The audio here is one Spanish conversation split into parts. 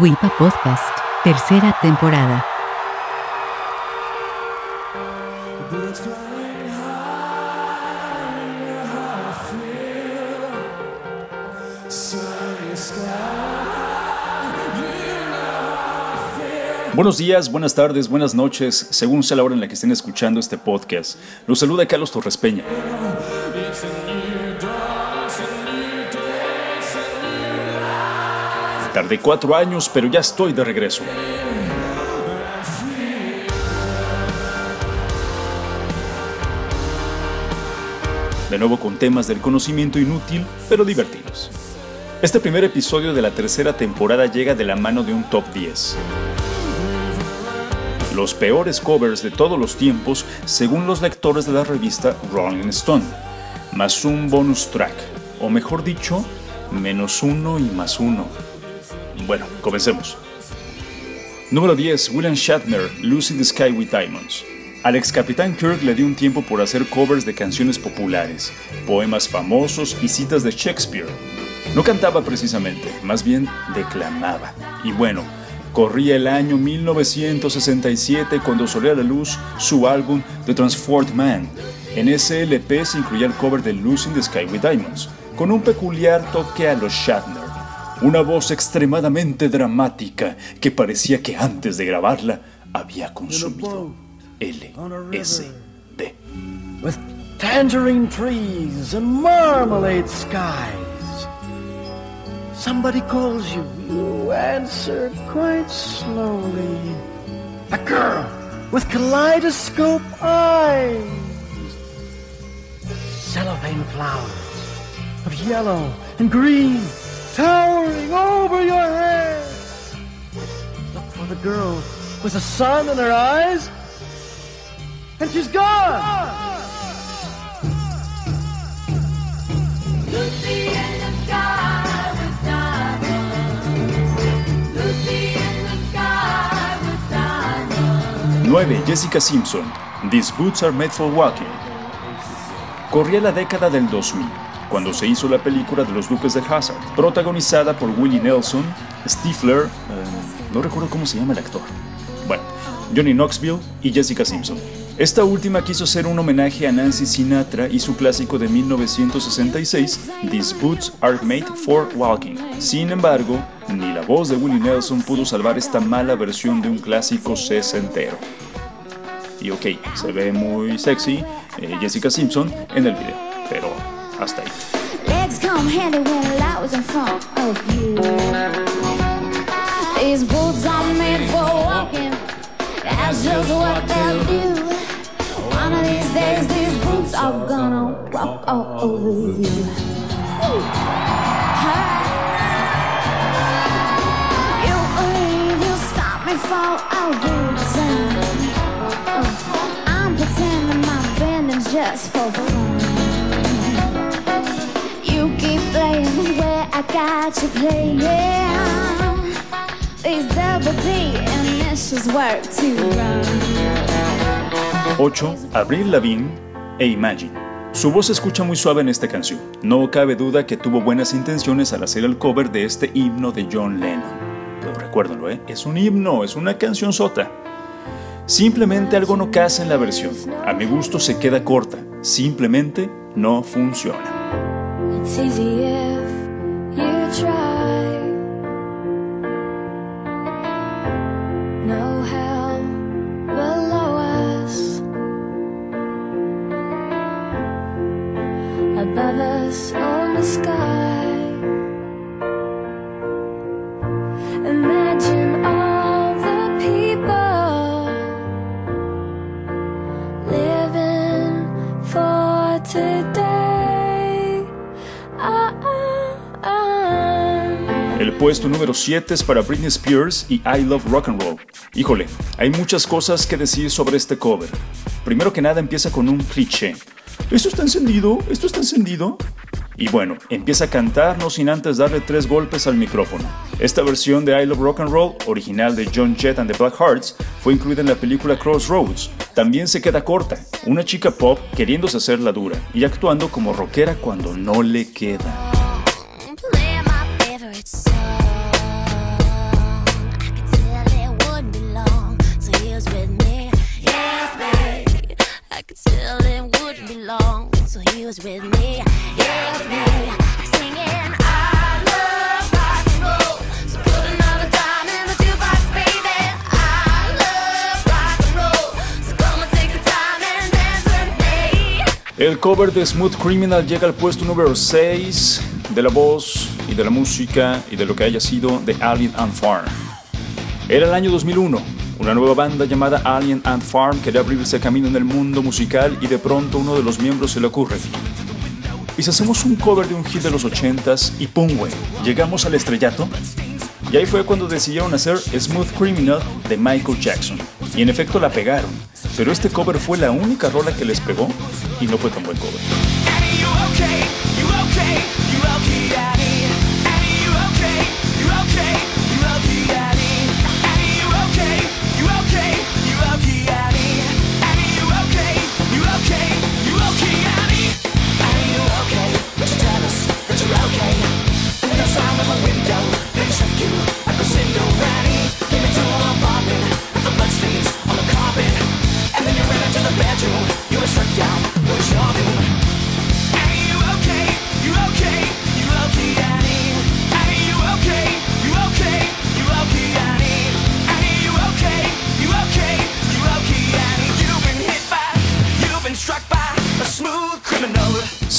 Guipa Podcast, tercera temporada. Buenos días, buenas tardes, buenas noches, según sea la hora en la que estén escuchando este podcast. Los saluda Carlos Torres Peña. Tardé cuatro años, pero ya estoy de regreso. De nuevo con temas del conocimiento inútil, pero divertidos. Este primer episodio de la tercera temporada llega de la mano de un top 10. Los peores covers de todos los tiempos según los lectores de la revista Rolling Stone, más un bonus track, o mejor dicho, menos uno y más uno. Bueno, comencemos. Número 10. William Shatner, Lucy the Sky with Diamonds. Al ex capitán Kirk le dio un tiempo por hacer covers de canciones populares, poemas famosos y citas de Shakespeare. No cantaba precisamente, más bien declamaba. Y bueno, corría el año 1967 cuando salió a la luz su álbum The Transformed Man. En ese LP se incluía el cover de in the Sky with Diamonds, con un peculiar toque a los Shatner. Una voz extremadamente dramática que parecía que antes de grabarla había consumido LSD. with tangerine trees and marmalade skies. Somebody calls you, you answer quite slowly. A girl with kaleidoscope eyes. Cellophane flowers of yellow and green towering over your head. Look for the girl with the sun in her eyes, and she's gone. Lucy in the sky with diamonds. Lucy in the sky with diamonds. 9. Jessica Simpson. These Boots Are Made for Walking. Corría la década del 2000, cuando se hizo la película de los Duques de Hazard, protagonizada por Willie Nelson, Stifler, eh, no recuerdo cómo se llama el actor. Bueno, Johnny Knoxville y Jessica Simpson. Esta última quiso hacer un homenaje a Nancy Sinatra y su clásico de 1966, These Boots Are Made for Walking. Sin embargo, ni la voz de Willie Nelson pudo salvar esta mala versión de un clásico sesentero. Y ok, se ve muy sexy eh, Jessica Simpson en el video, These boots are made for walking. That's just what they'll do. One of these days, these boots are gonna walk all over you. You you stop me I'm pretending my bending's just for fun. I got you playing. These double D initials work to run. 8. Avril Lavigne e Imagine. Su voz se escucha muy suave en esta canción. No cabe duda que tuvo buenas intenciones al hacer el cover de este himno de John Lennon. Pero recuérdenlo, ¿eh? es un himno, es una canción sota. Simplemente algo no casa en la versión. A mi gusto se queda corta. Simplemente no funciona. It's easy if you try. Puesto número 7 es para Britney Spears y I Love Rock and Roll. Híjole, hay muchas cosas que decir sobre este cover. Primero que nada empieza con un cliché. ¿Esto está encendido? ¿Esto está encendido? Y bueno, empieza a cantar no sin antes darle tres golpes al micrófono. Esta versión de I Love Rock and Roll, original de John Jett and the Black Hearts, fue incluida en la película Crossroads. También se queda corta, una chica pop queriéndose hacer la dura y actuando como rockera cuando no le queda. El cover de Smooth Criminal llega al puesto número 6 de la voz y de la música y de lo que haya sido de Alien and Farm. Era el año 2001 una nueva banda llamada Alien and Farm quería abrirse camino en el mundo musical y de pronto uno de los miembros se le ocurre. ¿Y si hacemos un cover de un hit de los 80s y pum, güey, llegamos al estrellato? Y ahí fue cuando decidieron hacer Smooth Criminal de Michael Jackson. Y en efecto la pegaron. Pero este cover fue la única rola que les pegó y no fue tan buen cover.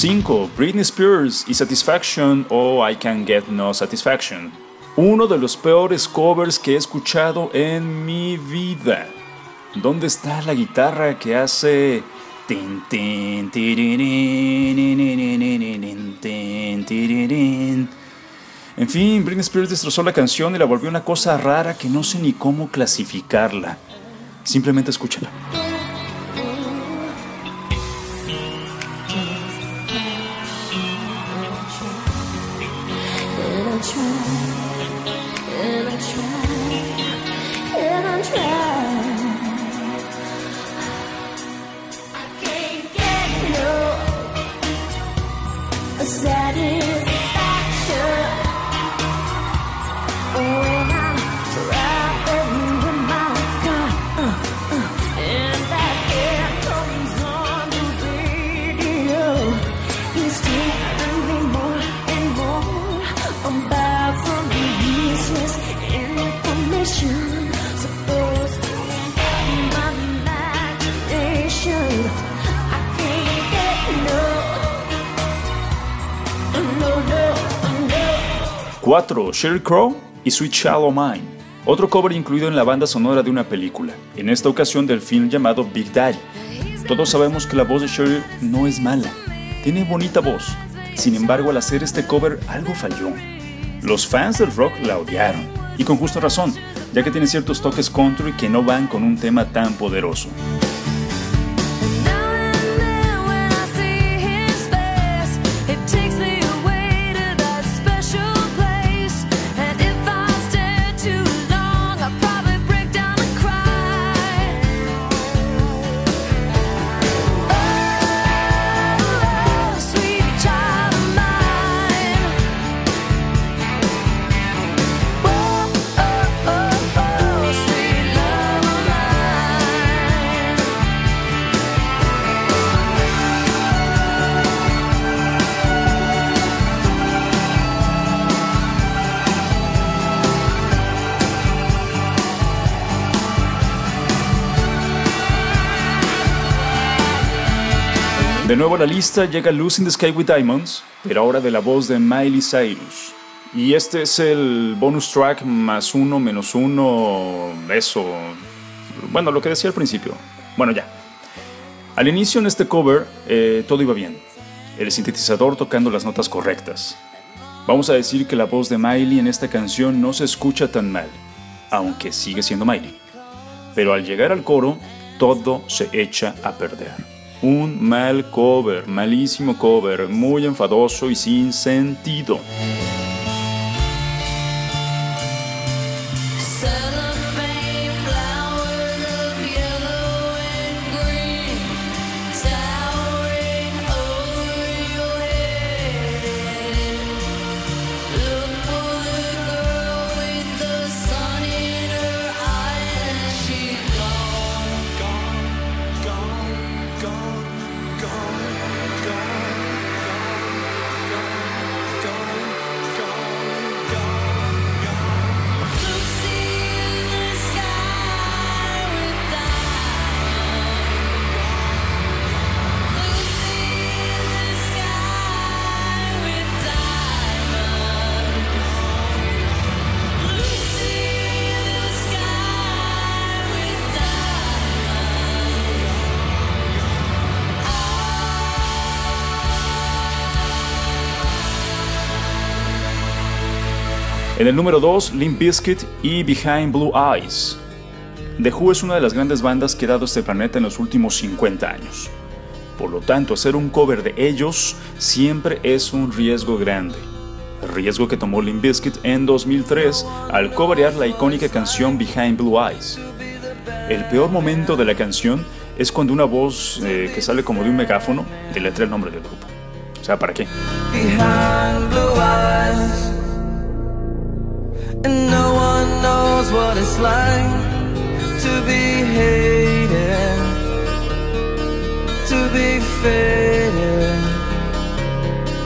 5. Britney Spears y Satisfaction o I Can Get No Satisfaction. Uno de los peores covers que he escuchado en mi vida. ¿Dónde está la guitarra que hace... En fin, Britney Spears destrozó la canción y la volvió una cosa rara que no sé ni cómo clasificarla. Simplemente escúchala. 4. Sheryl Crow y Sweet Shallow Mine. Otro cover incluido en la banda sonora de una película, en esta ocasión del film llamado Big Daddy. Todos sabemos que la voz de Sheryl no es mala, tiene bonita voz. Sin embargo, al hacer este cover algo falló. Los fans del rock la odiaron, y con justa razón, ya que tiene ciertos toques country que no van con un tema tan poderoso. De nuevo a la lista llega Loose in the Sky with Diamonds, pero ahora de la voz de Miley Cyrus. Y este es el bonus track más uno menos uno, eso. Bueno, lo que decía al principio. Bueno, ya. Al inicio en este cover eh, todo iba bien. El sintetizador tocando las notas correctas. Vamos a decir que la voz de Miley en esta canción no se escucha tan mal, aunque sigue siendo Miley. Pero al llegar al coro, todo se echa a perder. Un mal cover, malísimo cover, muy enfadoso y sin sentido. En el número 2, Limp Bizkit y Behind Blue Eyes. The Who es una de las grandes bandas que ha dado este planeta en los últimos 50 años. Por lo tanto, hacer un cover de ellos siempre es un riesgo grande. Riesgo que tomó Limp Bizkit en 2003 al coverear la icónica canción Behind Blue Eyes. El peor momento de la canción es cuando una voz eh, que sale como de un megáfono deletra el nombre del grupo. O sea, ¿para qué? behind blue eyes. And no one knows what it's like to be hated, to be faded,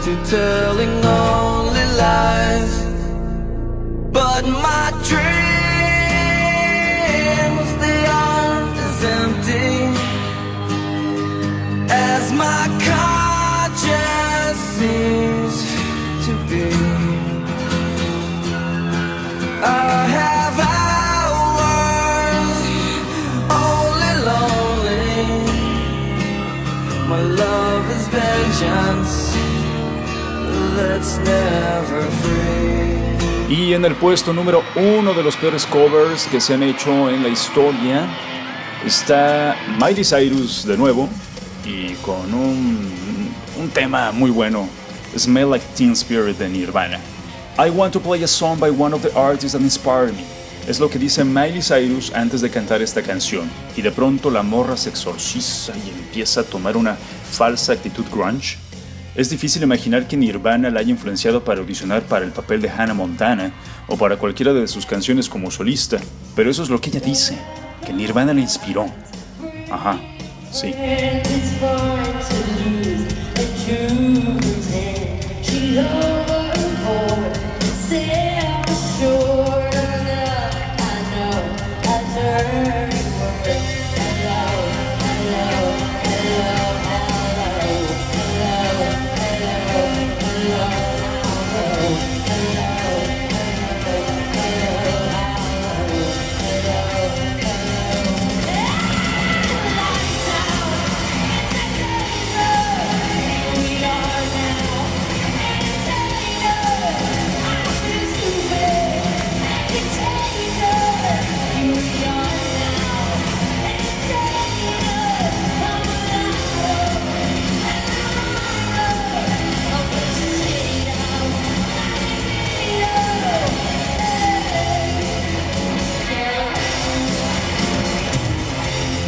to telling only lies. My love is vengeance that's never free. Y en el puesto número uno de los peores covers que se han hecho en la historia está Miley Cyrus de nuevo y con un, un tema muy bueno, Smell Like Teen Spirit de Nirvana. I want to play a song by one of the artists that inspired me. Es lo que dice Miley Cyrus antes de cantar esta canción, y de pronto la morra se exorciza y empieza a tomar una falsa actitud grunge. Es difícil imaginar que Nirvana la haya influenciado para audicionar para el papel de Hannah Montana o para cualquiera de sus canciones como solista, pero eso es lo que ella dice, que Nirvana la inspiró. Ajá, sí.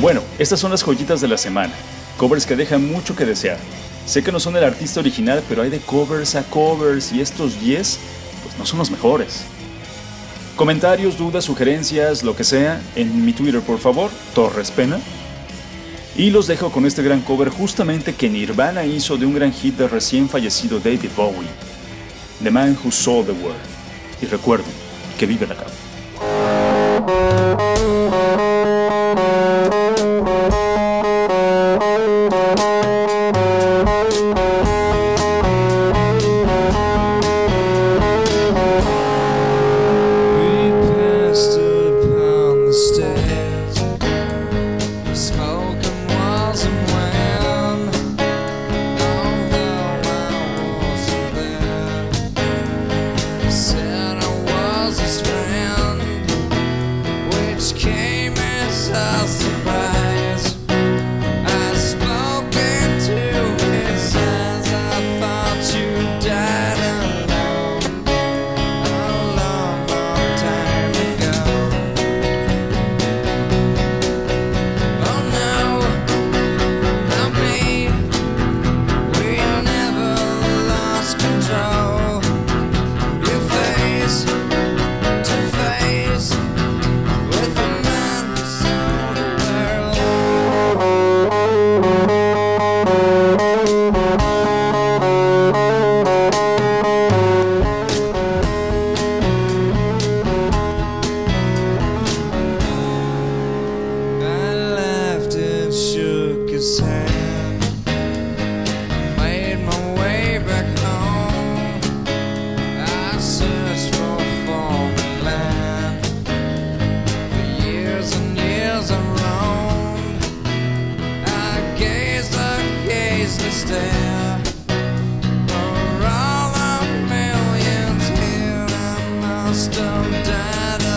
Bueno, estas son las joyitas de la semana. Covers que dejan mucho que desear. Sé que no son el artista original, pero hay de covers a covers y estos 10 pues no son los mejores. Comentarios, dudas, sugerencias, lo que sea, en mi Twitter por favor, Torres Pena. Y los dejo con este gran cover justamente que Nirvana hizo de un gran hit de recién fallecido David Bowie, The Man Who Saw the World. Y recuerden que vive la cama. lost and died.